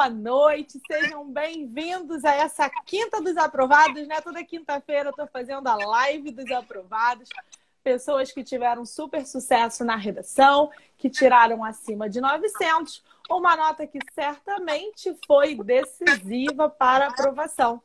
boa noite, sejam bem-vindos a essa Quinta dos Aprovados, né? Toda quinta-feira eu estou fazendo a live dos aprovados. Pessoas que tiveram super sucesso na redação, que tiraram acima de 900, uma nota que certamente foi decisiva para a aprovação.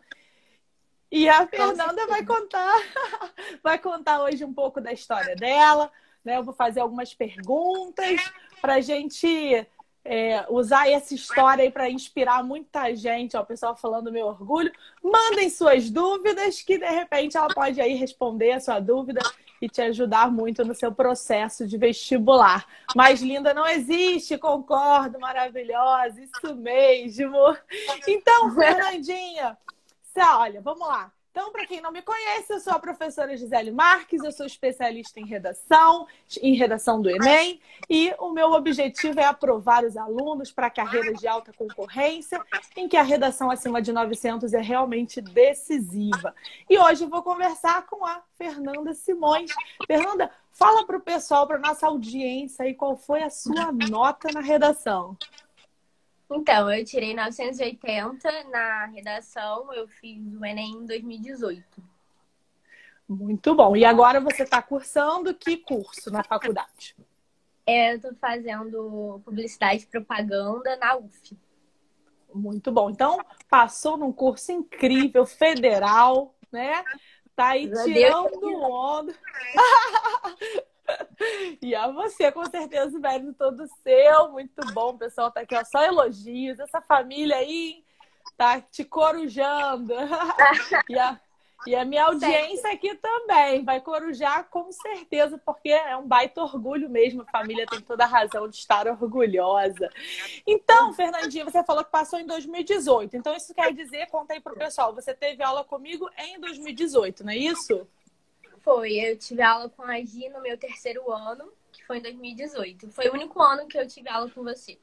E a Fernanda vai contar, vai contar hoje um pouco da história dela, né? Eu vou fazer algumas perguntas para a gente é, usar essa história aí para inspirar muita gente, ó, o pessoal falando meu orgulho. Mandem suas dúvidas, que de repente ela pode aí responder a sua dúvida e te ajudar muito no seu processo de vestibular. Mais linda não existe, concordo, maravilhosa, isso mesmo. Então, Fernandinha, olha, vamos lá. Então, para quem não me conhece, eu sou a professora Gisele Marques, eu sou especialista em redação, em redação do Enem, e o meu objetivo é aprovar os alunos para carreiras de alta concorrência, em que a redação acima de 900 é realmente decisiva. E hoje eu vou conversar com a Fernanda Simões. Fernanda, fala para o pessoal, para nossa audiência, aí, qual foi a sua nota na redação. Então, eu tirei 980 na redação, eu fiz o Enem em 2018. Muito bom. E agora você está cursando que curso na faculdade? É, eu estou fazendo publicidade e propaganda na UF. Muito bom. Então, passou num curso incrível, federal, né? Tá aí tirando onda. E a você, com certeza, o mérito todo seu. Muito bom, o pessoal tá aqui, ó, só elogios. Essa família aí tá te corujando. e, a, e a minha audiência aqui também vai corujar com certeza, porque é um baita orgulho mesmo. A família tem toda a razão de estar orgulhosa. Então, Fernandinha, você falou que passou em 2018. Então, isso quer dizer, conta aí pro pessoal, você teve aula comigo em 2018, não é isso? Foi, eu tive aula com a Gi no meu terceiro ano, que foi em 2018. Foi o único ano que eu tive aula com você.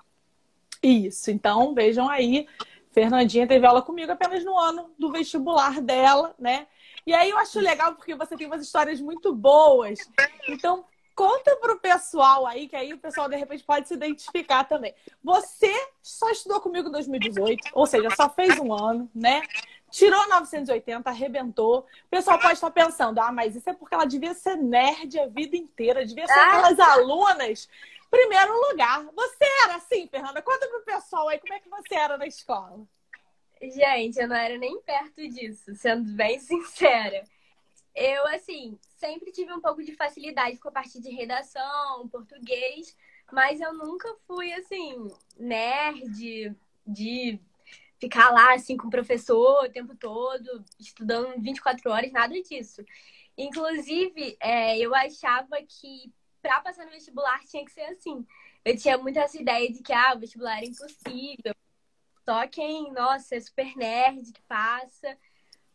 Isso, então vejam aí, Fernandinha teve aula comigo apenas no ano do vestibular dela, né? E aí eu acho legal porque você tem umas histórias muito boas. Então, conta pro pessoal aí, que aí o pessoal de repente pode se identificar também. Você só estudou comigo em 2018, ou seja, só fez um ano, né? Tirou 980, arrebentou. O pessoal pode estar pensando, ah, mas isso é porque ela devia ser nerd a vida inteira, devia ser aquelas ah. alunas. Primeiro lugar, você era assim, Fernanda? Conta pro pessoal aí como é que você era na escola. Gente, eu não era nem perto disso, sendo bem sincera. Eu, assim, sempre tive um pouco de facilidade com a parte de redação, português, mas eu nunca fui, assim, nerd de ficar lá, assim, com o professor o tempo todo, estudando 24 horas, nada disso. Inclusive, é, eu achava que para passar no vestibular tinha que ser assim. Eu tinha muito essa ideia de que ah, o vestibular era impossível. Só quem, nossa, é super nerd que passa.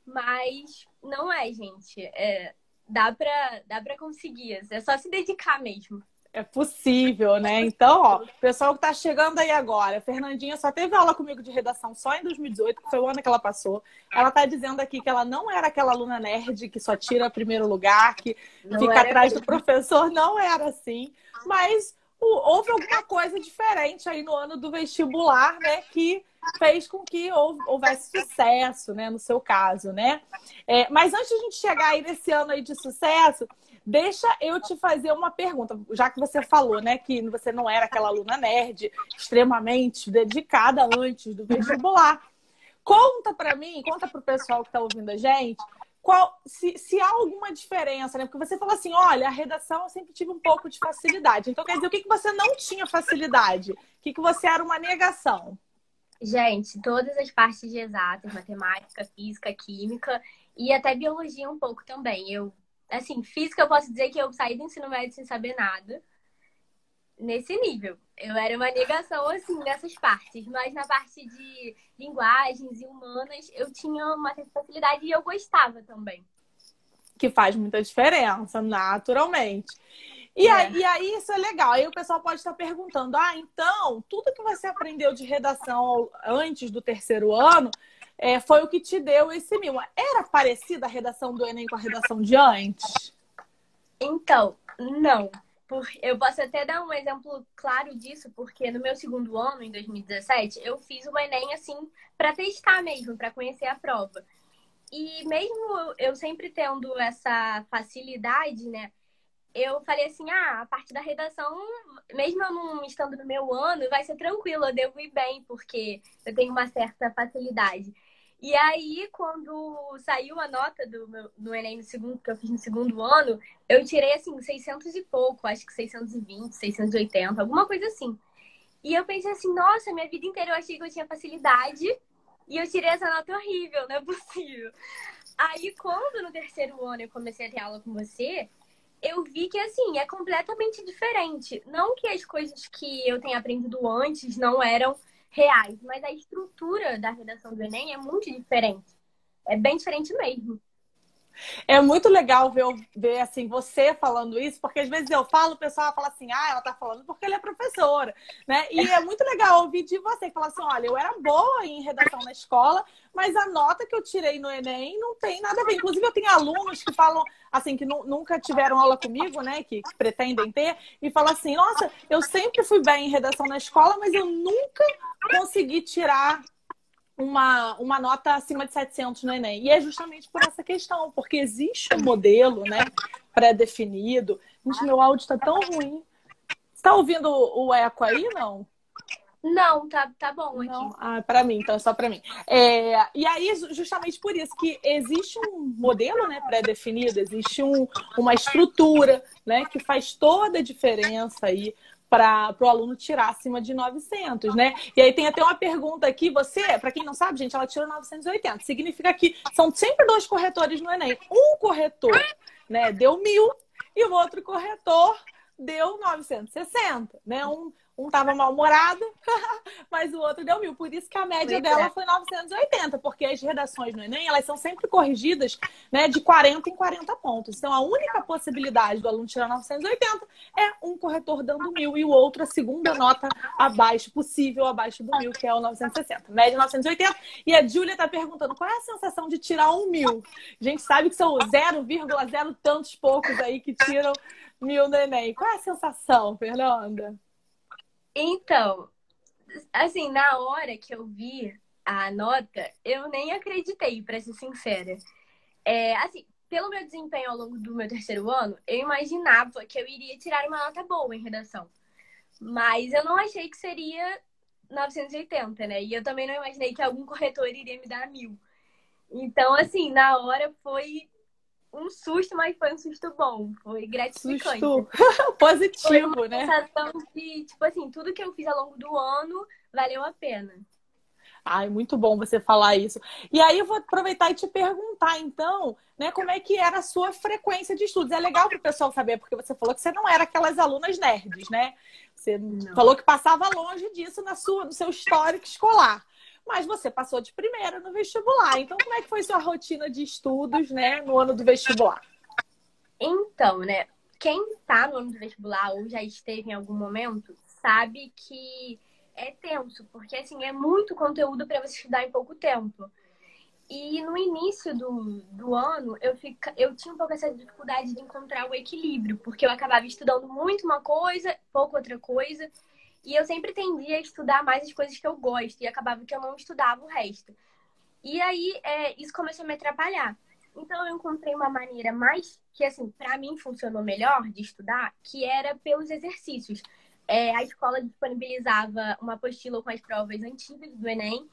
Mas não é, gente. É, dá para dá pra conseguir. É só se dedicar mesmo. É possível, né? Então, ó, o pessoal que tá chegando aí agora, a Fernandinha só teve aula comigo de redação só em 2018, que foi o ano que ela passou. Ela tá dizendo aqui que ela não era aquela aluna nerd que só tira primeiro lugar, que não fica atrás do professor, não era assim. Mas houve alguma coisa diferente aí no ano do vestibular, né? Que fez com que houvesse sucesso, né? No seu caso, né? É, mas antes de a gente chegar aí nesse ano aí de sucesso, Deixa eu te fazer uma pergunta, já que você falou, né, que você não era aquela aluna nerd extremamente dedicada antes do vestibular. Conta para mim, conta para o pessoal que está ouvindo a gente, qual, se, se, há alguma diferença, né? Porque você falou assim, olha, a redação eu sempre tive um pouco de facilidade. Então, quer dizer, o que, que você não tinha facilidade? O que, que você era uma negação? Gente, todas as partes de exatas, matemática, física, química e até biologia um pouco também. Eu assim, física eu posso dizer que eu saí do ensino médio sem saber nada. Nesse nível. Eu era uma negação, assim, nessas partes. Mas na parte de linguagens e humanas, eu tinha uma facilidade e eu gostava também. Que faz muita diferença, naturalmente. E, é. aí, e aí, isso é legal. Aí o pessoal pode estar perguntando: ah, então, tudo que você aprendeu de redação antes do terceiro ano é, foi o que te deu esse mimo. Era parecida a redação do Enem com a redação de antes? Então, não. Eu posso até dar um exemplo claro disso, porque no meu segundo ano, em 2017, eu fiz o Enem assim para testar mesmo, para conhecer a prova. E mesmo eu sempre tendo essa facilidade, né? Eu falei assim, ah, a parte da redação, mesmo eu não estando no meu ano, vai ser tranquilo, eu devo ir bem, porque eu tenho uma certa facilidade. E aí, quando saiu a nota do meu, do Enem no segundo, que eu fiz no segundo ano, eu tirei, assim, 600 e pouco, acho que 620, 680, alguma coisa assim. E eu pensei assim, nossa, minha vida inteira eu achei que eu tinha facilidade e eu tirei essa nota horrível, não é possível. Aí, quando no terceiro ano eu comecei a ter aula com você, eu vi que, assim, é completamente diferente. Não que as coisas que eu tenha aprendido antes não eram reais, mas a estrutura da redação do Enem é muito diferente. É bem diferente mesmo. É muito legal ver, ver assim, você falando isso, porque às vezes eu falo, o pessoal fala assim, ah, ela tá falando porque ela é professora, né? E é muito legal ouvir de você, que fala assim, olha, eu era boa em redação na escola, mas a nota que eu tirei no Enem não tem nada a ver. Inclusive, eu tenho alunos que falam, assim, que nunca tiveram aula comigo, né? Que, que pretendem ter, e falam assim, nossa, eu sempre fui bem em redação na escola, mas eu nunca consegui tirar uma, uma nota acima de 700 no Enem. E é justamente por essa questão, porque existe um modelo né, pré-definido. Gente, meu áudio está tão ruim. Você está ouvindo o eco aí, não? Não, tá, tá bom aqui. Não? Ah, para mim, então é só para mim. É, e aí, justamente por isso que existe um modelo né, pré-definido, existe um, uma estrutura né, que faz toda a diferença aí para o aluno tirar acima de 900, né? E aí tem até uma pergunta aqui, você, para quem não sabe, gente, ela tirou 980. Significa que são sempre dois corretores no Enem. Um corretor, né, deu mil e o outro corretor deu 960, né? Um, um tava mal-humorado, mas o outro deu mil. Por isso que a média dela é. foi 980, porque as redações no Enem, elas são sempre corrigidas né, de 40 em 40 pontos. Então, a única possibilidade do aluno tirar 980 é um corretor dando mil e o outro a segunda nota abaixo, possível abaixo do mil, que é o 960. Média 980. E a Júlia está perguntando, qual é a sensação de tirar um mil? A gente sabe que são 0,0 tantos poucos aí que tiram mil no Enem. Qual é a sensação, Fernanda? Então, assim, na hora que eu vi a nota, eu nem acreditei, para ser sincera. É, assim, pelo meu desempenho ao longo do meu terceiro ano, eu imaginava que eu iria tirar uma nota boa em redação. Mas eu não achei que seria 980, né? E eu também não imaginei que algum corretor iria me dar mil. Então, assim, na hora foi um susto, mas foi um susto bom. Foi gratificante. Susto positivo, foi uma né? sensação de, tipo assim, tudo que eu fiz ao longo do ano valeu a pena. Ai, muito bom você falar isso. E aí eu vou aproveitar e te perguntar, então, né, como é que era a sua frequência de estudos? É legal para o pessoal saber, porque você falou que você não era aquelas alunas nerds, né? Você não. falou que passava longe disso na sua, no seu histórico escolar mas você passou de primeira no vestibular. Então, como é que foi sua rotina de estudos, né, no ano do vestibular? Então, né, quem está no ano do vestibular ou já esteve em algum momento, sabe que é tenso, porque assim, é muito conteúdo para você estudar em pouco tempo. E no início do, do ano, eu, fica, eu tinha um pouco essa dificuldade de encontrar o equilíbrio, porque eu acabava estudando muito uma coisa, pouco outra coisa, e eu sempre tendia a estudar mais as coisas que eu gosto, e acabava que eu não estudava o resto. E aí, é, isso começou a me atrapalhar. Então, eu encontrei uma maneira mais, que assim, para mim funcionou melhor de estudar, que era pelos exercícios. É, a escola disponibilizava uma apostila com as provas antigas do Enem,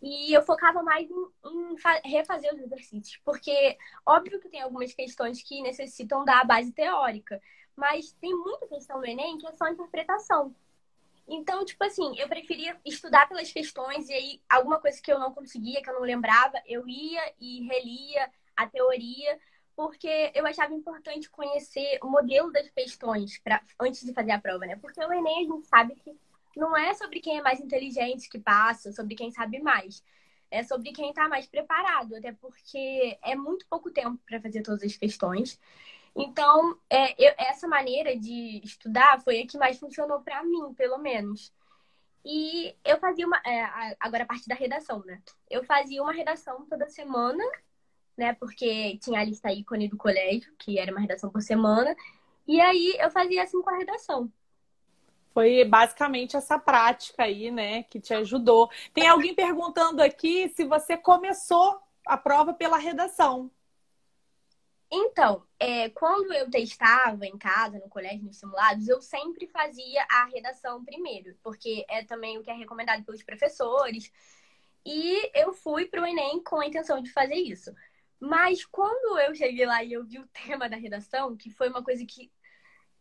e eu focava mais em, em, refazer os exercícios, porque óbvio que tem algumas questões que necessitam da base teórica, mas tem muita questão do Enem que é só interpretação. Então, tipo assim, eu preferia estudar pelas questões e aí alguma coisa que eu não conseguia, que eu não lembrava, eu ia e relia a teoria, porque eu achava importante conhecer o modelo das questões pra, antes de fazer a prova, né? Porque o Enem a gente sabe que não é sobre quem é mais inteligente que passa, sobre quem sabe mais. É sobre quem está mais preparado, até porque é muito pouco tempo para fazer todas as questões. Então, é, eu, essa maneira de estudar foi a que mais funcionou para mim, pelo menos. E eu fazia uma. É, agora a parte da redação, né? Eu fazia uma redação toda semana, né? Porque tinha a lista ícone do colégio, que era uma redação por semana. E aí eu fazia assim com a redação. Foi basicamente essa prática aí, né, que te ajudou. Tem alguém perguntando aqui se você começou a prova pela redação. Então, é, quando eu testava em casa, no colégio, nos simulados, eu sempre fazia a redação primeiro, porque é também o que é recomendado pelos professores. E eu fui para o Enem com a intenção de fazer isso. Mas quando eu cheguei lá e eu vi o tema da redação, que foi uma coisa que,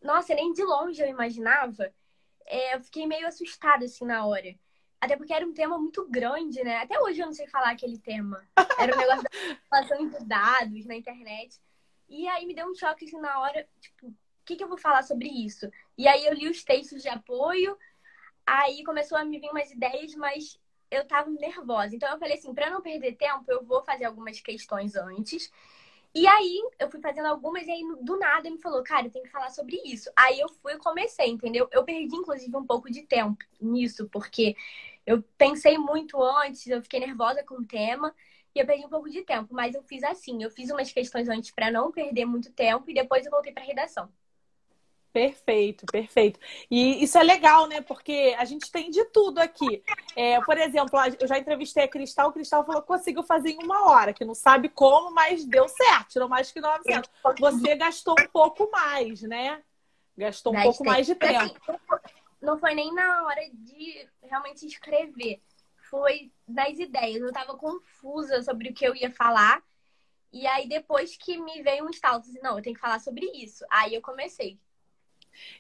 nossa, nem de longe eu imaginava, é, eu fiquei meio assustada assim na hora. Até porque era um tema muito grande, né? Até hoje eu não sei falar aquele tema. Era um negócio da relação de dados na internet. E aí me deu um choque assim na hora, tipo, o que, que eu vou falar sobre isso? E aí eu li os textos de apoio, aí começou a me vir umas ideias, mas eu tava nervosa. Então eu falei assim, para não perder tempo, eu vou fazer algumas questões antes. E aí eu fui fazendo algumas e aí do nada ele me falou, cara, eu tenho que falar sobre isso. Aí eu fui e comecei, entendeu? Eu perdi inclusive um pouco de tempo nisso, porque eu pensei muito antes, eu fiquei nervosa com o tema e eu perdi um pouco de tempo, mas eu fiz assim, eu fiz umas questões antes para não perder muito tempo e depois eu voltei para redação. Perfeito, perfeito. E isso é legal, né? Porque a gente tem de tudo aqui. É, por exemplo, eu já entrevistei a Cristal, o Cristal falou que conseguiu fazer em uma hora, que não sabe como, mas deu certo, tirou mais que 900. Você gastou um pouco mais, né? Gastou um pouco mais de tempo. Não foi nem na hora de realmente escrever, foi das ideias. Eu tava confusa sobre o que eu ia falar. E aí, depois que me veio um estalo, assim, não, eu tenho que falar sobre isso. Aí eu comecei.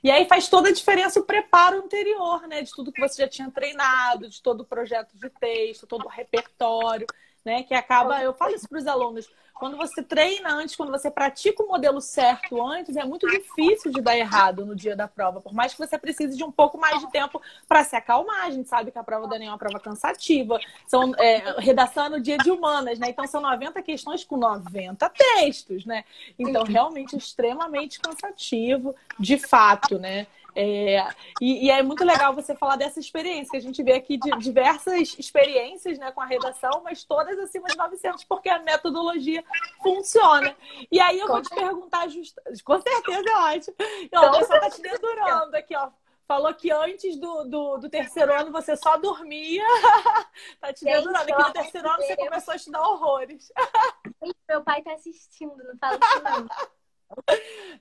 E aí faz toda a diferença o preparo anterior, né? De tudo que você já tinha treinado, de todo o projeto de texto, todo o repertório, né? Que acaba, eu falo isso para os alunos, quando você treina antes, quando você pratica o modelo certo antes, é muito difícil de dar errado no dia da prova. Por mais que você precise de um pouco mais de tempo para se acalmar. A gente sabe que a prova da Enem é uma prova cansativa. São, é, redação é no dia de humanas, né? Então são 90 questões com 90 textos, né? Então, realmente extremamente cansativo, de fato, né? É, e, e, é muito legal você falar dessa experiência, que a gente vê aqui de diversas experiências né, com a redação, mas todas acima de 900, porque a metodologia funciona. E aí eu vou te perguntar, just... com certeza é ótimo. Ó, o pessoal tá te dedurando aqui, ó. Falou que antes do, do, do terceiro ano você só dormia. tá te dedurando. Aqui no terceiro ano você começou a estudar horrores. Meu pai tá assistindo, não fala isso não.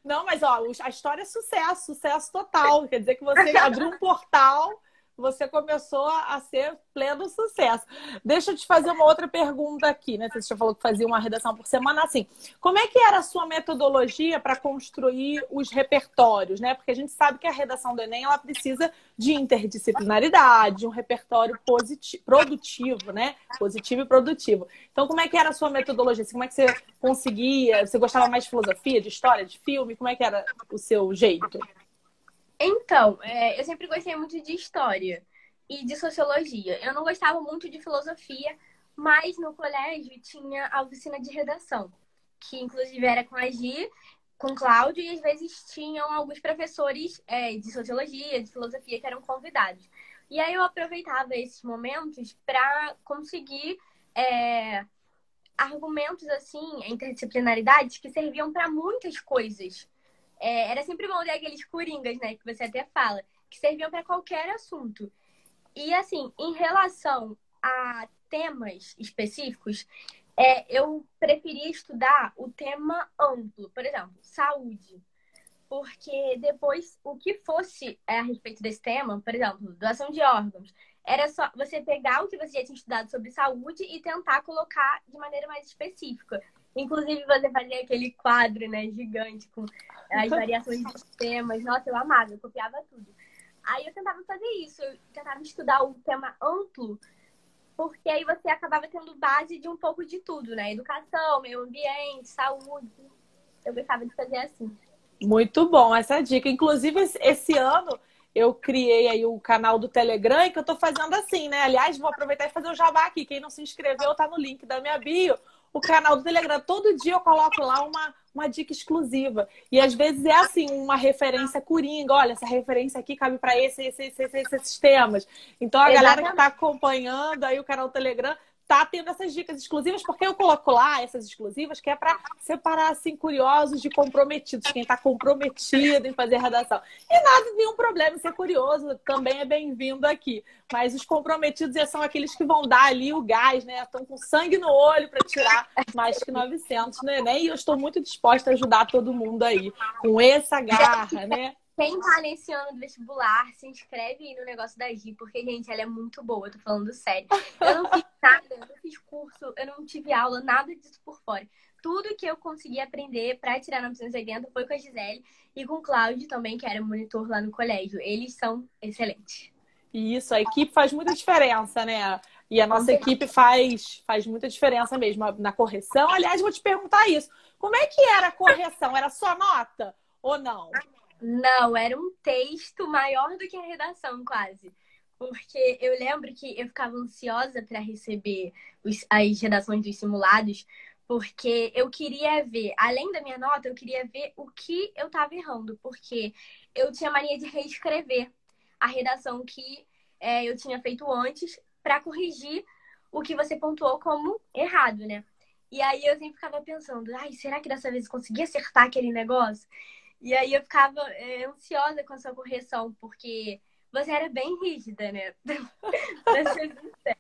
Não, mas ó, a história é sucesso, sucesso total. Quer dizer que você abriu um portal você começou a ser pleno sucesso. Deixa eu te fazer uma outra pergunta aqui, né? Você já falou que fazia uma redação por semana, assim. Como é que era a sua metodologia para construir os repertórios, né? Porque a gente sabe que a redação do Enem ela precisa de interdisciplinaridade, de um repertório positivo, produtivo, né? Positivo e produtivo. Então, como é que era a sua metodologia? Como é que você conseguia? Você gostava mais de filosofia, de história, de filme? Como é que era o seu jeito? Então, é, eu sempre gostei muito de história e de sociologia. Eu não gostava muito de filosofia, mas no colégio tinha a oficina de redação, que inclusive era com a Gi, com Cláudio, e às vezes tinham alguns professores é, de sociologia, de filosofia que eram convidados. E aí eu aproveitava esses momentos para conseguir é, argumentos assim, interdisciplinaridades que serviam para muitas coisas é, era sempre bom ter aqueles coringas, né? Que você até fala, que serviam para qualquer assunto. E assim, em relação a temas específicos, é, eu preferia estudar o tema amplo, por exemplo, saúde. Porque depois, o que fosse é, a respeito desse tema, por exemplo, doação de órgãos, era só você pegar o que você já tinha estudado sobre saúde e tentar colocar de maneira mais específica. Inclusive, você fazia aquele quadro, né, gigante, com as variações de temas. Nossa, eu amava, eu copiava tudo. Aí eu tentava fazer isso, eu tentava estudar o tema amplo, porque aí você acabava tendo base de um pouco de tudo, né? Educação, meio ambiente, saúde. Eu gostava de fazer assim. Muito bom essa dica. Inclusive, esse ano eu criei aí o canal do Telegram que eu tô fazendo assim, né? Aliás, vou aproveitar e fazer o jabá aqui. Quem não se inscreveu, tá no link da minha bio o canal do Telegram. Todo dia eu coloco lá uma, uma dica exclusiva. E às vezes é assim, uma referência coringa. Olha, essa referência aqui cabe para esse, esse, esse, esses temas. Então a Exatamente. galera que está acompanhando aí o canal do Telegram tá tendo essas dicas exclusivas, porque eu coloco lá essas exclusivas, que é para separar, assim, curiosos de comprometidos, quem está comprometido em fazer redação. E nada, nenhum problema em ser curioso, também é bem-vindo aqui. Mas os comprometidos são aqueles que vão dar ali o gás, né? Estão com sangue no olho para tirar mais que 900 no Enem. E eu estou muito disposta a ajudar todo mundo aí, com essa garra, né? Quem tá nesse ano do vestibular, se inscreve aí no negócio da Gi, porque, gente, ela é muito boa, eu tô falando sério. Eu não fiz nada, eu não fiz curso, eu não tive aula, nada disso por fora. Tudo que eu consegui aprender para tirar 980 foi com a Gisele e com o Cláudio também, que era monitor lá no colégio. Eles são excelentes. Isso, a equipe faz muita diferença, né? E a nossa equipe faz, faz muita diferença mesmo na correção. Aliás, vou te perguntar isso. Como é que era a correção? Era só nota ou não? Não, era um texto maior do que a redação, quase. Porque eu lembro que eu ficava ansiosa para receber os, as redações dos simulados, porque eu queria ver, além da minha nota, eu queria ver o que eu estava errando, porque eu tinha mania de reescrever a redação que é, eu tinha feito antes para corrigir o que você pontuou como errado, né? E aí eu sempre ficava pensando, ai, será que dessa vez eu consegui acertar aquele negócio? E aí eu ficava é, ansiosa com a sua correção, porque você era bem rígida, né?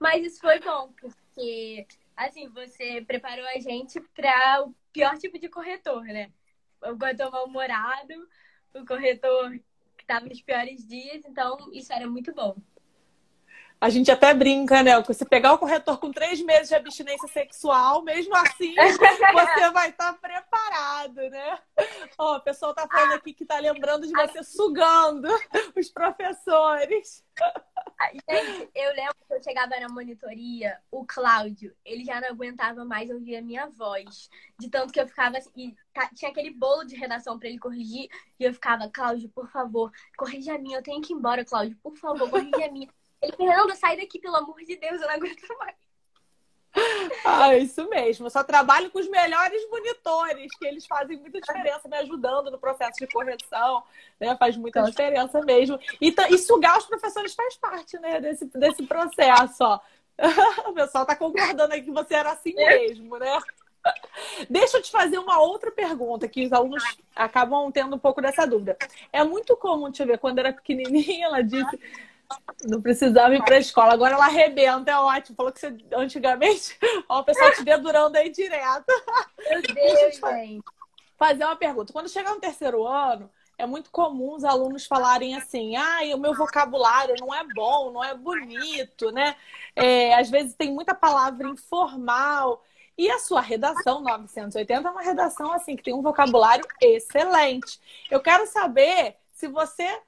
Mas isso foi bom, porque assim, você preparou a gente para o pior tipo de corretor, né? O corretor mal-humorado, o corretor que estava nos piores dias, então isso era muito bom. A gente até brinca, né? Se pegar o corretor com três meses de abstinência sexual, mesmo assim, você vai estar tá preparado, né? Ó, o pessoal tá falando aqui que tá lembrando de você sugando os professores. Gente, eu lembro que eu chegava na monitoria, o Cláudio, ele já não aguentava mais ouvir a minha voz. De tanto que eu ficava assim, e tinha aquele bolo de redação para ele corrigir, e eu ficava, Cláudio, por favor, corrija a minha, eu tenho que ir embora, Cláudio, por favor, corrija a minha. Ele, Fernanda, sai daqui, pelo amor de Deus, eu não aguento mais. Ah, isso mesmo. Eu só trabalho com os melhores monitores, que eles fazem muita diferença me ajudando no processo de correção, né? Faz muita diferença mesmo. E, e, sugar os professores faz parte, né, desse, desse processo, ó. O pessoal tá concordando aí que você era assim mesmo, né? Deixa eu te fazer uma outra pergunta que os alunos acabam tendo um pouco dessa dúvida. É muito comum, deixa eu ver, quando era pequenininha, ela disse não precisava ir para a escola. Agora ela arrebenta, é ótimo. Falou que você antigamente, ó, o pessoal te dedurando aí direto. Meu Deus, gente. Fazer uma pergunta. Quando chegar no terceiro ano, é muito comum os alunos falarem assim: ah, o meu vocabulário não é bom, não é bonito, né? É, às vezes tem muita palavra informal. E a sua redação 980 é uma redação assim que tem um vocabulário excelente. Eu quero saber se você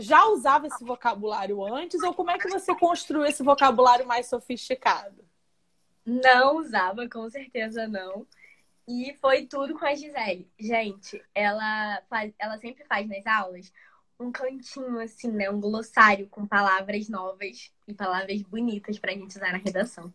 já usava esse vocabulário antes ou como é que você construiu esse vocabulário mais sofisticado? Não usava, com certeza não. E foi tudo com a Gisele. Gente, ela, faz, ela sempre faz nas aulas um cantinho, assim, né? Um glossário com palavras novas e palavras bonitas pra gente usar na redação.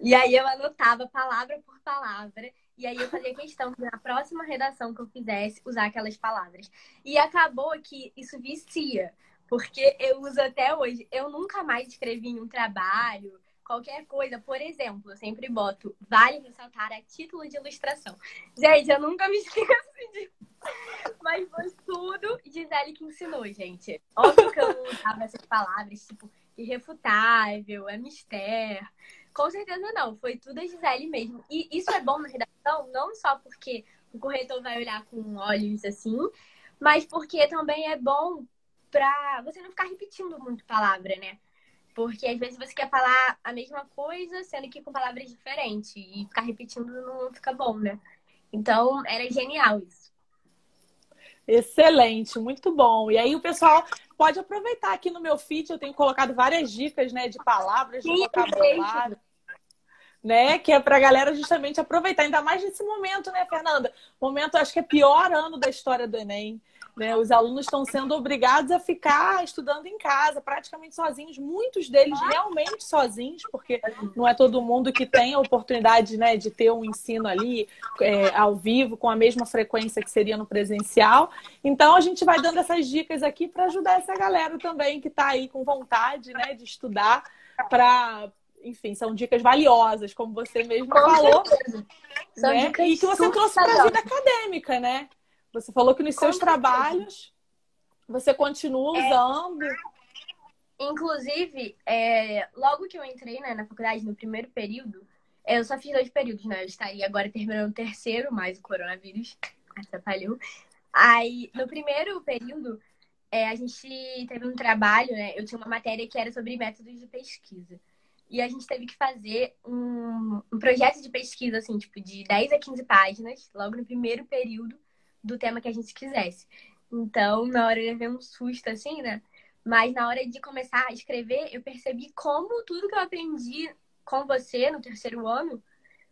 E aí eu anotava palavra por palavra. E aí eu fazia questão de, na próxima redação que eu fizesse, usar aquelas palavras. E acabou que isso vicia. Porque eu uso até hoje. Eu nunca mais escrevi em um trabalho, qualquer coisa. Por exemplo, eu sempre boto vale ressaltar a título de ilustração. Gente, eu nunca me esqueço disso. Mas foi tudo Gisele que ensinou, gente. Óbvio que eu usava essas palavras, tipo, irrefutável, é mistério. Com certeza não, foi tudo a Gisele mesmo. E isso é bom na redação, não só porque o corretor vai olhar com olhos assim, mas porque também é bom pra você não ficar repetindo muito palavra, né? Porque às vezes você quer falar a mesma coisa, sendo que com palavras diferentes. E ficar repetindo não fica bom, né? Então, era genial isso. Excelente, muito bom. E aí o pessoal pode aproveitar aqui no meu feed, eu tenho colocado várias dicas, né, de palavras, de vocabulário. Né? Que é para a galera justamente aproveitar, ainda mais nesse momento, né, Fernanda? Momento, acho que é pior ano da história do Enem. Né? Os alunos estão sendo obrigados a ficar estudando em casa, praticamente sozinhos, muitos deles realmente sozinhos, porque não é todo mundo que tem a oportunidade né, de ter um ensino ali é, ao vivo, com a mesma frequência que seria no presencial. Então, a gente vai dando essas dicas aqui para ajudar essa galera também que está aí com vontade né, de estudar para enfim, são dicas valiosas, como você mesmo Com falou. Né? E que você trouxe para a vida acadêmica, né? Você falou que nos Com seus certeza. trabalhos você continua é. usando. É... Inclusive, é, logo que eu entrei né, na faculdade, no primeiro período, eu só fiz dois períodos, né? Eu estaria agora terminando o terceiro, mais o coronavírus atrapalhou. Aí, no primeiro período, é, a gente teve um trabalho, né? Eu tinha uma matéria que era sobre métodos de pesquisa. E a gente teve que fazer um, um projeto de pesquisa, assim, tipo, de 10 a 15 páginas, logo no primeiro período do tema que a gente quisesse. Então, na hora eu levei um susto, assim, né? Mas na hora de começar a escrever, eu percebi como tudo que eu aprendi com você no terceiro ano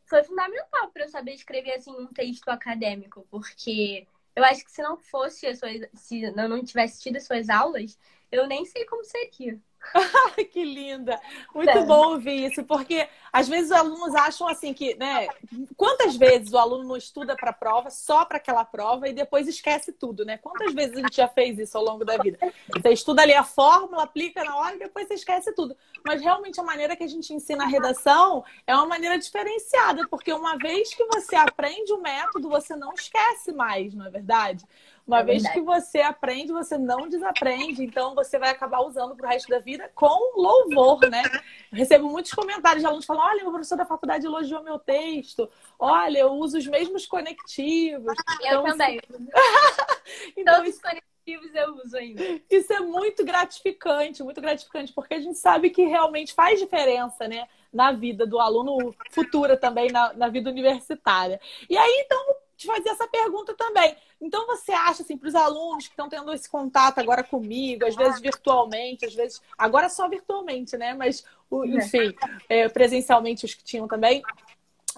foi fundamental para eu saber escrever assim um texto acadêmico, porque eu acho que se não fosse as suas, se eu não tivesse tido as suas aulas, eu nem sei como seria. que linda! Muito é. bom ouvir isso, porque às vezes os alunos acham assim que, né? Quantas vezes o aluno não estuda para a prova só para aquela prova e depois esquece tudo, né? Quantas vezes a gente já fez isso ao longo da vida? Você estuda ali a fórmula, aplica na hora e depois você esquece tudo. Mas realmente a maneira que a gente ensina a redação é uma maneira diferenciada, porque uma vez que você aprende o método, você não esquece mais, não é verdade? Uma é vez verdade. que você aprende, você não desaprende. Então, você vai acabar usando para o resto da vida com louvor, né? Eu recebo muitos comentários de alunos falando: olha, o professor da faculdade elogiou meu texto. Olha, eu uso os mesmos conectivos. Eu então, também. então, Todos isso... conectivos eu uso ainda. Isso é muito gratificante, muito gratificante, porque a gente sabe que realmente faz diferença, né? Na vida do aluno futura também, na, na vida universitária. E aí, então, te fazer essa pergunta também. Então, você acha, assim, para os alunos que estão tendo esse contato agora comigo, às vezes virtualmente, às vezes. Agora só virtualmente, né? Mas, é. enfim, é, presencialmente os que tinham também.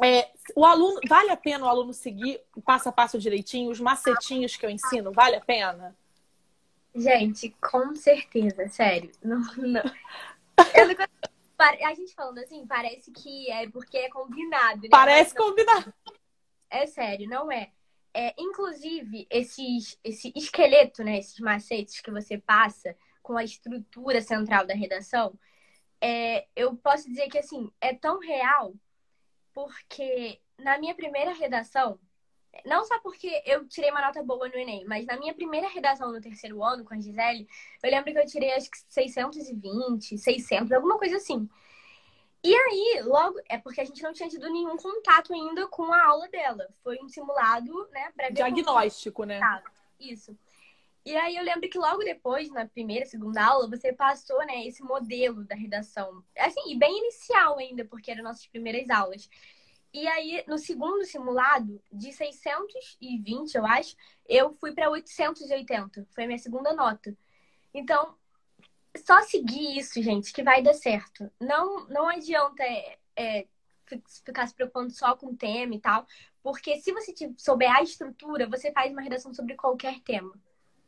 É, o aluno, vale a pena o aluno seguir o passo a passo direitinho, os macetinhos que eu ensino, vale a pena? Gente, com certeza, sério. Não, não. Não... A gente falando assim, parece que é porque é combinado. Né? Parece combinado. É sério, não é. é inclusive, esses, esse esqueleto, né? Esses macetes que você passa com a estrutura central da redação, é, eu posso dizer que, assim, é tão real porque na minha primeira redação, não só porque eu tirei uma nota boa no Enem, mas na minha primeira redação no terceiro ano com a Gisele, eu lembro que eu tirei acho que 620, 600, alguma coisa assim. E aí, logo, é porque a gente não tinha tido nenhum contato ainda com a aula dela. Foi um simulado, né? Diagnóstico, né? Isso. E aí eu lembro que logo depois, na primeira, segunda aula, você passou, né, esse modelo da redação. Assim, e bem inicial ainda, porque eram nossas primeiras aulas. E aí, no segundo simulado, de 620, eu acho, eu fui para 880. Foi a minha segunda nota. Então, só seguir isso, gente, que vai dar certo. Não, não adianta é, é, ficar se preocupando só com o tema e tal, porque se você souber a estrutura, você faz uma redação sobre qualquer tema.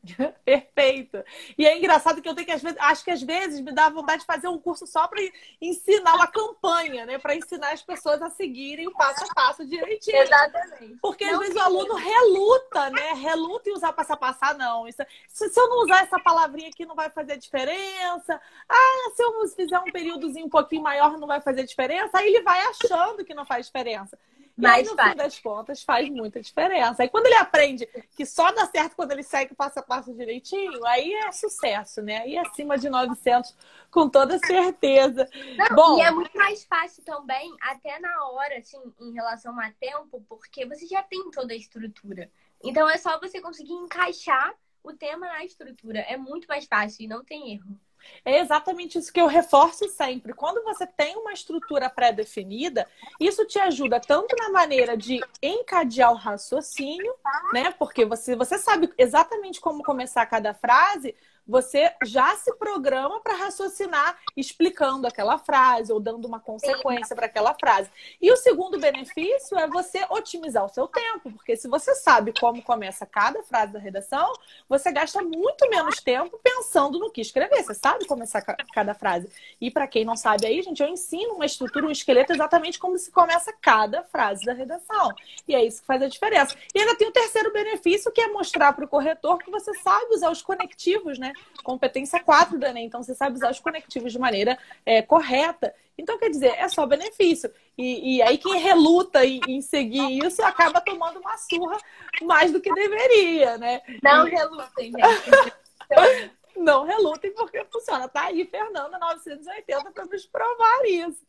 Perfeito. E é engraçado que eu tenho que, às vezes, acho que às vezes me dá vontade de fazer um curso só para ensinar uma campanha, né? Para ensinar as pessoas a seguirem o passo a passo direitinho. Exatamente. Porque não às vezes o aluno reluta, né? Reluta em usar passo a passo. Ah, não, isso, se, se eu não usar essa palavrinha aqui não vai fazer diferença. Ah, se eu fizer um períodozinho um pouquinho maior não vai fazer diferença. Aí ele vai achando que não faz diferença. Mas aí, no faz. fim das contas, faz muita diferença. Aí quando ele aprende que só dá certo quando ele segue passo a passo direitinho, aí é sucesso, né? Aí é acima de 900, com toda certeza. Não, Bom, e é muito mais fácil também, até na hora, assim, em relação a tempo, porque você já tem toda a estrutura. Então é só você conseguir encaixar o tema na estrutura. É muito mais fácil e não tem erro. É exatamente isso que eu reforço sempre. Quando você tem uma estrutura pré-definida, isso te ajuda tanto na maneira de encadear o raciocínio, né? Porque você, você sabe exatamente como começar cada frase, você já se programa para raciocinar explicando aquela frase ou dando uma consequência para aquela frase. E o segundo benefício é você otimizar o seu tempo, porque se você sabe como começa cada frase da redação, você gasta muito menos tempo pensando no que escrever. Você sabe começar cada frase. E para quem não sabe aí, gente, eu ensino uma estrutura, um esqueleto exatamente como se começa cada frase da redação. E é isso que faz a diferença. E ainda tem o terceiro benefício, que é mostrar para o corretor que você sabe usar os conectivos, né? Competência 4 do Enem. Então, você sabe usar os conectivos de maneira é, correta. Então, quer dizer, é só benefício. E, e aí, quem reluta em, em, seguir isso acaba tomando uma surra mais do que deveria, né? Não e... relutem, gente. não relutem porque funciona. Tá aí, Fernanda 980 para nos provar isso.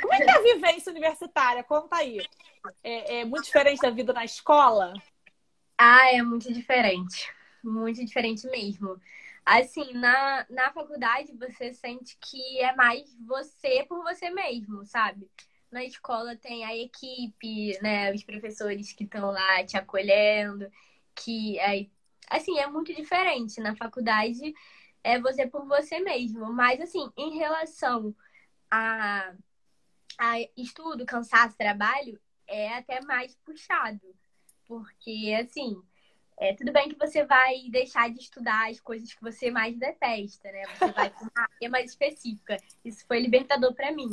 Como é que é a vivência universitária? Conta aí. É, é muito diferente da vida na escola? Ah, é muito diferente. Muito diferente mesmo. Assim, na, na faculdade você sente que é mais você por você mesmo, sabe? Na escola tem a equipe, né? Os professores que estão lá te acolhendo, que é, assim, é muito diferente. Na faculdade é você por você mesmo. Mas assim, em relação a, a estudo, cansaço, trabalho, é até mais puxado. Porque, assim, é, tudo bem que você vai deixar de estudar as coisas que você mais detesta, né? Você vai para uma área mais específica. Isso foi libertador para mim.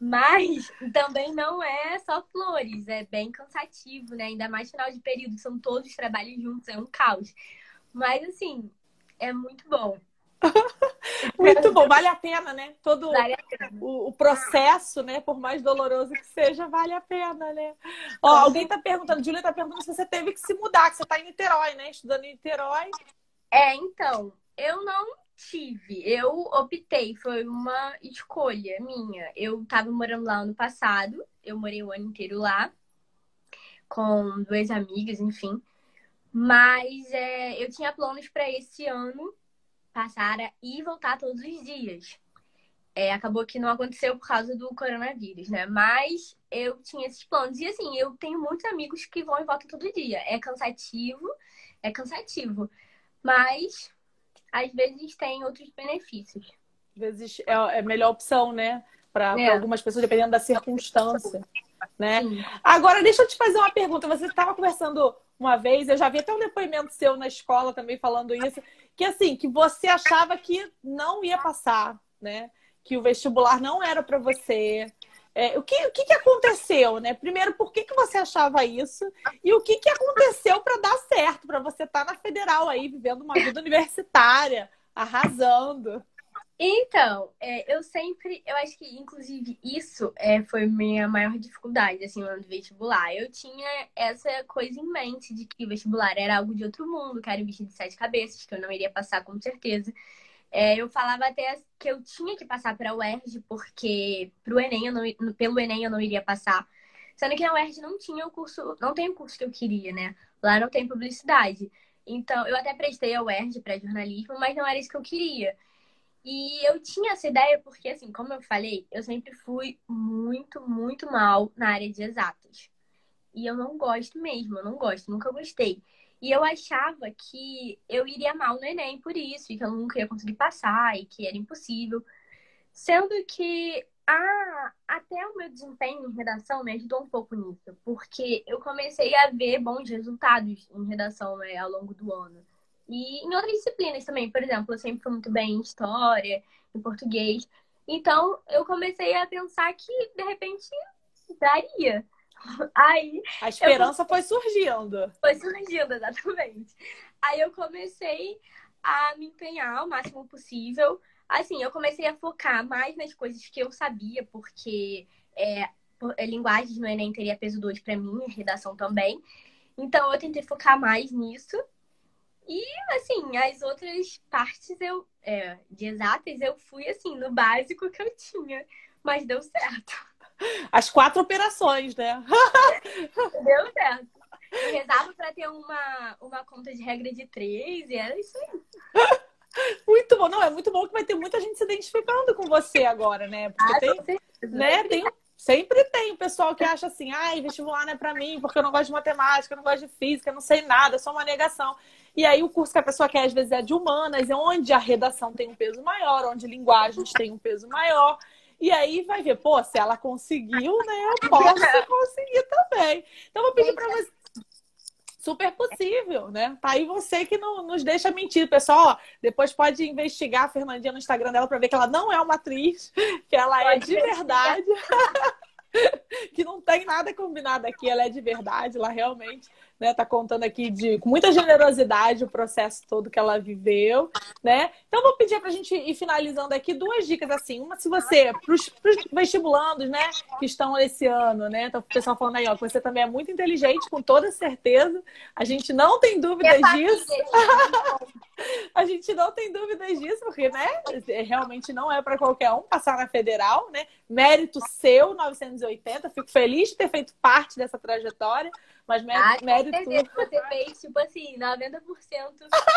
Mas também não é só flores, é bem cansativo, né? Ainda mais final de período, são todos os trabalhos juntos, é um caos. Mas, assim, é muito bom. Muito bom, vale a pena, né? Todo vale pena. O, o, processo, né? Por mais doloroso que seja, vale a pena, né? Ó, alguém tá perguntando, Júlia tá perguntando se você teve que se mudar, que você tá em Niterói, né? Estudando em Niterói. É, então, eu não tive, eu optei, foi uma escolha minha. Eu tava morando lá ano passado, eu morei o ano inteiro lá, com duas amigas, enfim. Mas é, eu tinha planos para esse ano passar e voltar todos os dias. É, acabou que não aconteceu por causa do coronavírus, né? Mas eu tinha esses planos. E assim, eu tenho muitos amigos que vão e voltam todo dia. É cansativo, é cansativo. Mas às vezes tem outros benefícios. Às vezes é a é melhor opção, né? Para é. algumas pessoas, dependendo da circunstância. Né? Agora, deixa eu te fazer uma pergunta. Você estava conversando uma vez, eu já vi até um depoimento seu na escola também falando isso, que assim, que você achava que não ia passar, né? Que o vestibular não era para você. É, o que, o que, que aconteceu, né? Primeiro, por que, que você achava isso? E o que, que aconteceu para dar certo, para você estar tá na federal aí, vivendo uma vida universitária, arrasando? Então, é, eu sempre, eu acho que inclusive isso é, foi minha maior dificuldade, assim, no vestibular. Eu tinha essa coisa em mente de que o vestibular era algo de outro mundo, que era o bicho de sete cabeças, que eu não iria passar com certeza. É, eu falava até que eu tinha que passar para a UERJ, porque pro Enem não, pelo Enem eu não iria passar. Sendo que na UERJ não tinha o curso, não tem o curso que eu queria, né? Lá não tem publicidade. Então, eu até prestei a UERJ para jornalismo, mas não era isso que eu queria. E eu tinha essa ideia porque, assim, como eu falei, eu sempre fui muito, muito mal na área de exatas. E eu não gosto mesmo, eu não gosto, nunca gostei. E eu achava que eu iria mal no Enem por isso, e que eu nunca ia conseguir passar, e que era impossível. Sendo que a, até o meu desempenho em redação me ajudou um pouco nisso, porque eu comecei a ver bons resultados em redação né, ao longo do ano. E em outras disciplinas também, por exemplo, eu sempre fui muito bem em história, em português. Então, eu comecei a pensar que, de repente, daria. Aí. A esperança eu... foi surgindo. Foi surgindo, exatamente. Aí eu comecei a me empenhar o máximo possível. Assim, eu comecei a focar mais nas coisas que eu sabia, porque é, é linguagens no Enem teria peso 2 para mim, redação também. Então, eu tentei focar mais nisso. E, assim, as outras partes eu, é, de exatas eu fui, assim, no básico que eu tinha. Mas deu certo. As quatro operações, né? deu certo. Eu rezava para ter uma, uma conta de regra de três e era isso aí. Muito bom. Não, é muito bom que vai ter muita gente se identificando com você agora, né? Porque ah, tem, né, tem Sempre tem o pessoal que acha assim, ai, vestibular não é para mim, porque eu não gosto de matemática, eu não gosto de física, eu não sei nada, é só uma negação. E aí o curso que a pessoa quer, às vezes, é de humanas, é onde a redação tem um peso maior, onde linguagens tem um peso maior. E aí vai ver, pô, se ela conseguiu, né, eu posso conseguir também. Então, eu vou pedir para você super possível, né? Tá aí você que não nos deixa mentir. Pessoal, ó, depois pode investigar a Fernandinha no Instagram dela para ver que ela não é uma atriz, que ela é de verdade. que não tem nada combinado aqui, ela é de verdade, ela realmente né? Tá contando aqui de, com muita generosidade o processo todo que ela viveu, né? Então, vou pedir para a gente ir finalizando aqui duas dicas, assim. Uma, se você, para os vestibulandos, né, que estão esse ano, né? Então, o pessoal falando aí, ó, que você também é muito inteligente, com toda certeza. A gente não tem dúvidas disso. a gente não tem dúvidas disso, porque, né, realmente não é para qualquer um passar na federal, né? Mérito seu, 980. Fico feliz de ter feito parte dessa trajetória. Mas mérito. Ah, mérito... Você fez, tipo assim, 90%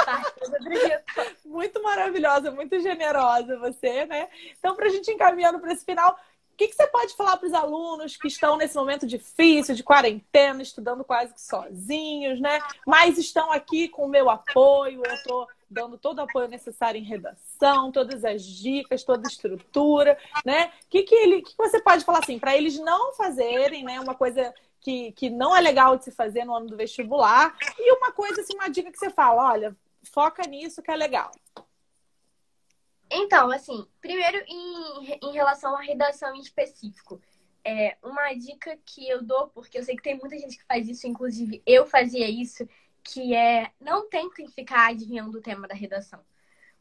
parte dessa trajetória. Muito maravilhosa, muito generosa você, né? Então, para a gente encaminhando para esse final, o que, que, você pode falar para os alunos que estão nesse momento difícil, de quarentena, estudando quase que sozinhos, né? Mas estão aqui com o meu apoio, eu estou dando todo o apoio necessário em redação, todas as dicas, toda a estrutura, né? O que, que, ele, que, que você pode falar assim, para eles não fazerem né, uma coisa que, que não é legal de se fazer no ano do vestibular. E uma coisa, assim, uma dica que você fala, olha, foca nisso que é legal. Então, assim, primeiro em, em relação à redação em específico. É, uma dica que eu dou, porque eu sei que tem muita gente que faz isso, inclusive eu fazia isso, que é não tentem ficar adivinhando o tema da redação.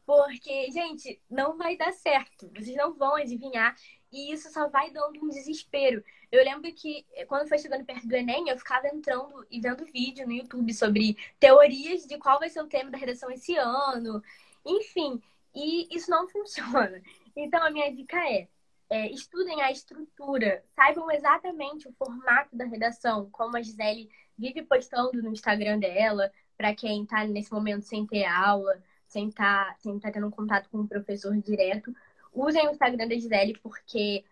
Porque, gente, não vai dar certo. Vocês não vão adivinhar e isso só vai dando um desespero. Eu lembro que eh, quando foi chegando perto do Enem, eu ficava entrando e vendo vídeo no YouTube sobre teorias de qual vai ser o tema da redação esse ano. Enfim, e isso não funciona. Então a minha dica é, é estudem a estrutura, saibam exatamente o formato da redação, como a Gisele vive postando no Instagram dela, para quem está nesse momento sem ter aula, sem estar tá, sem tá tendo contato com o professor direto usem o Instagram da Gisele, porque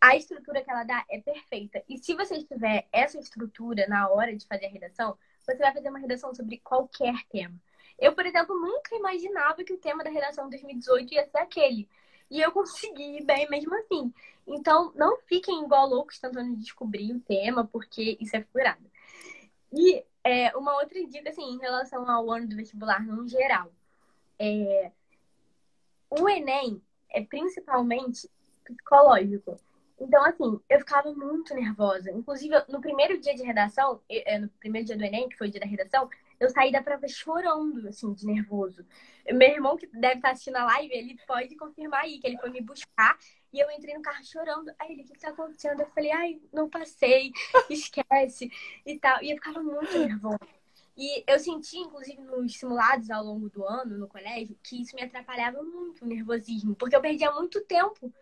a estrutura que ela dá é perfeita. E se você tiver essa estrutura na hora de fazer a redação, você vai fazer uma redação sobre qualquer tema. Eu, por exemplo, nunca imaginava que o tema da redação 2018 ia ser aquele. E eu consegui bem mesmo assim. Então, não fiquem igual loucos tentando descobrir o tema, porque isso é furado. E é, uma outra dica, assim, em relação ao ano do vestibular no geral. É, o Enem, é principalmente psicológico. Então, assim, eu ficava muito nervosa. Inclusive, no primeiro dia de redação, é, no primeiro dia do Enem, que foi o dia da redação, eu saí da prova chorando, assim, de nervoso. Meu irmão, que deve estar assistindo a live, ele pode confirmar aí, que ele foi me buscar e eu entrei no carro chorando. Aí ele, o que está acontecendo? Eu falei, ai, não passei, esquece e tal. E eu ficava muito nervosa. E eu senti, inclusive, nos simulados ao longo do ano no colégio, que isso me atrapalhava muito o nervosismo, porque eu perdia muito tempo.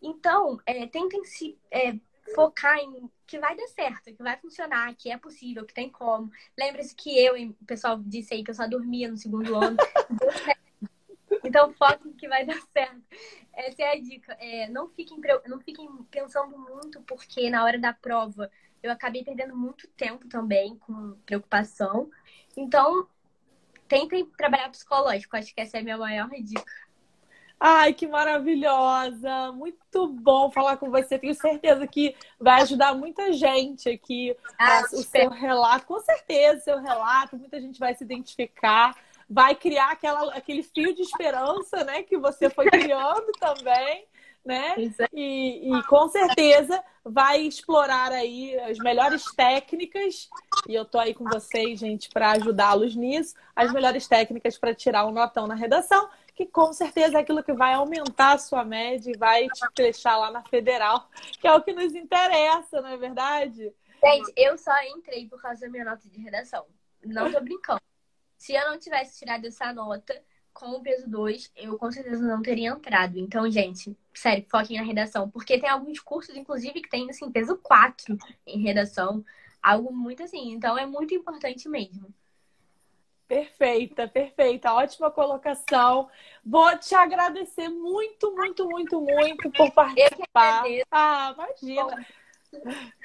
Então, é, tentem se é, focar em que vai dar certo, que vai funcionar, que é possível, que tem como. Lembre-se que eu, o pessoal disse aí que eu só dormia no segundo ano. então, foquem que vai dar certo. Essa é a dica. É, não, fiquem, não fiquem pensando muito, porque na hora da prova eu acabei perdendo muito tempo também com preocupação. Então, tentem trabalhar psicológico. Acho que essa é a minha maior dica. Ai, que maravilhosa! Muito bom falar com você. Tenho certeza que vai ajudar muita gente aqui. Ah, o seu relato, com certeza, seu relato, muita gente vai se identificar, vai criar aquela, aquele fio de esperança, né, que você foi criando também né? E, e, com certeza vai explorar aí as melhores técnicas, e eu tô aí com vocês, gente, para ajudá-los nisso, as melhores técnicas para tirar um notão na redação, que com certeza é aquilo que vai aumentar a sua média e vai te deixar lá na federal, que é o que nos interessa, não é verdade? Gente, eu só entrei por causa da minha nota de redação. Não tô brincando. Se eu não tivesse tirado essa nota, com o peso 2, eu com certeza não teria entrado. Então, gente, sério, foquem na redação. Porque tem alguns cursos, inclusive, que tem, assim, peso 4 em redação. Algo muito assim. Então, é muito importante mesmo. Perfeita, perfeita. Ótima colocação. Vou te agradecer muito, muito, muito, muito por participar. Ah, imagina.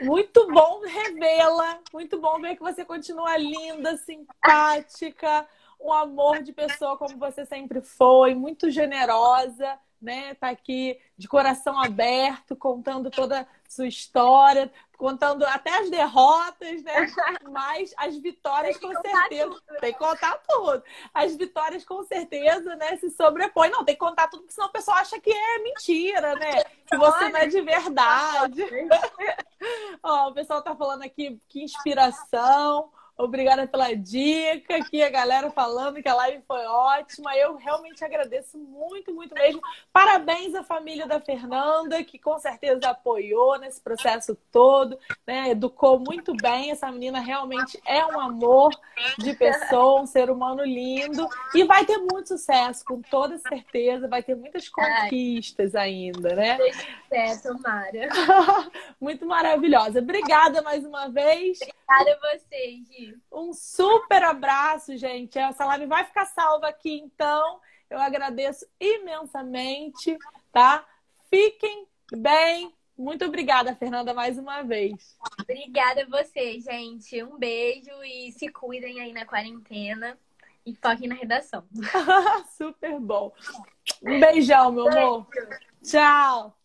Muito bom revê-la. Muito bom ver que você continua linda, simpática um amor de pessoa como você sempre foi, muito generosa, né? Tá aqui de coração aberto, contando toda a sua história, contando até as derrotas, né? Mas as vitórias com certeza. Tudo. Tem que contar tudo. As vitórias com certeza, né, se sobrepõem. Não, tem que contar tudo, porque senão o pessoal acha que é mentira, né? Que você não é de verdade. Ó, o pessoal tá falando aqui que inspiração. Obrigada pela dica, aqui a galera falando que a live foi ótima. Eu realmente agradeço muito, muito mesmo. Parabéns à família da Fernanda, que com certeza apoiou nesse processo todo, né? Educou muito bem. Essa menina realmente é um amor de pessoa, um ser humano lindo. E vai ter muito sucesso, com toda certeza. Vai ter muitas conquistas ainda, né? É, tomara. muito maravilhosa. Obrigada mais uma vez. Obrigada a vocês, Gi. Um super abraço, gente. Essa live vai ficar salva aqui, então. Eu agradeço imensamente, tá? Fiquem bem. Muito obrigada, Fernanda, mais uma vez. Obrigada a você, gente. Um beijo e se cuidem aí na quarentena e foquem na redação. Super bom. Um beijão, meu amor. Tchau.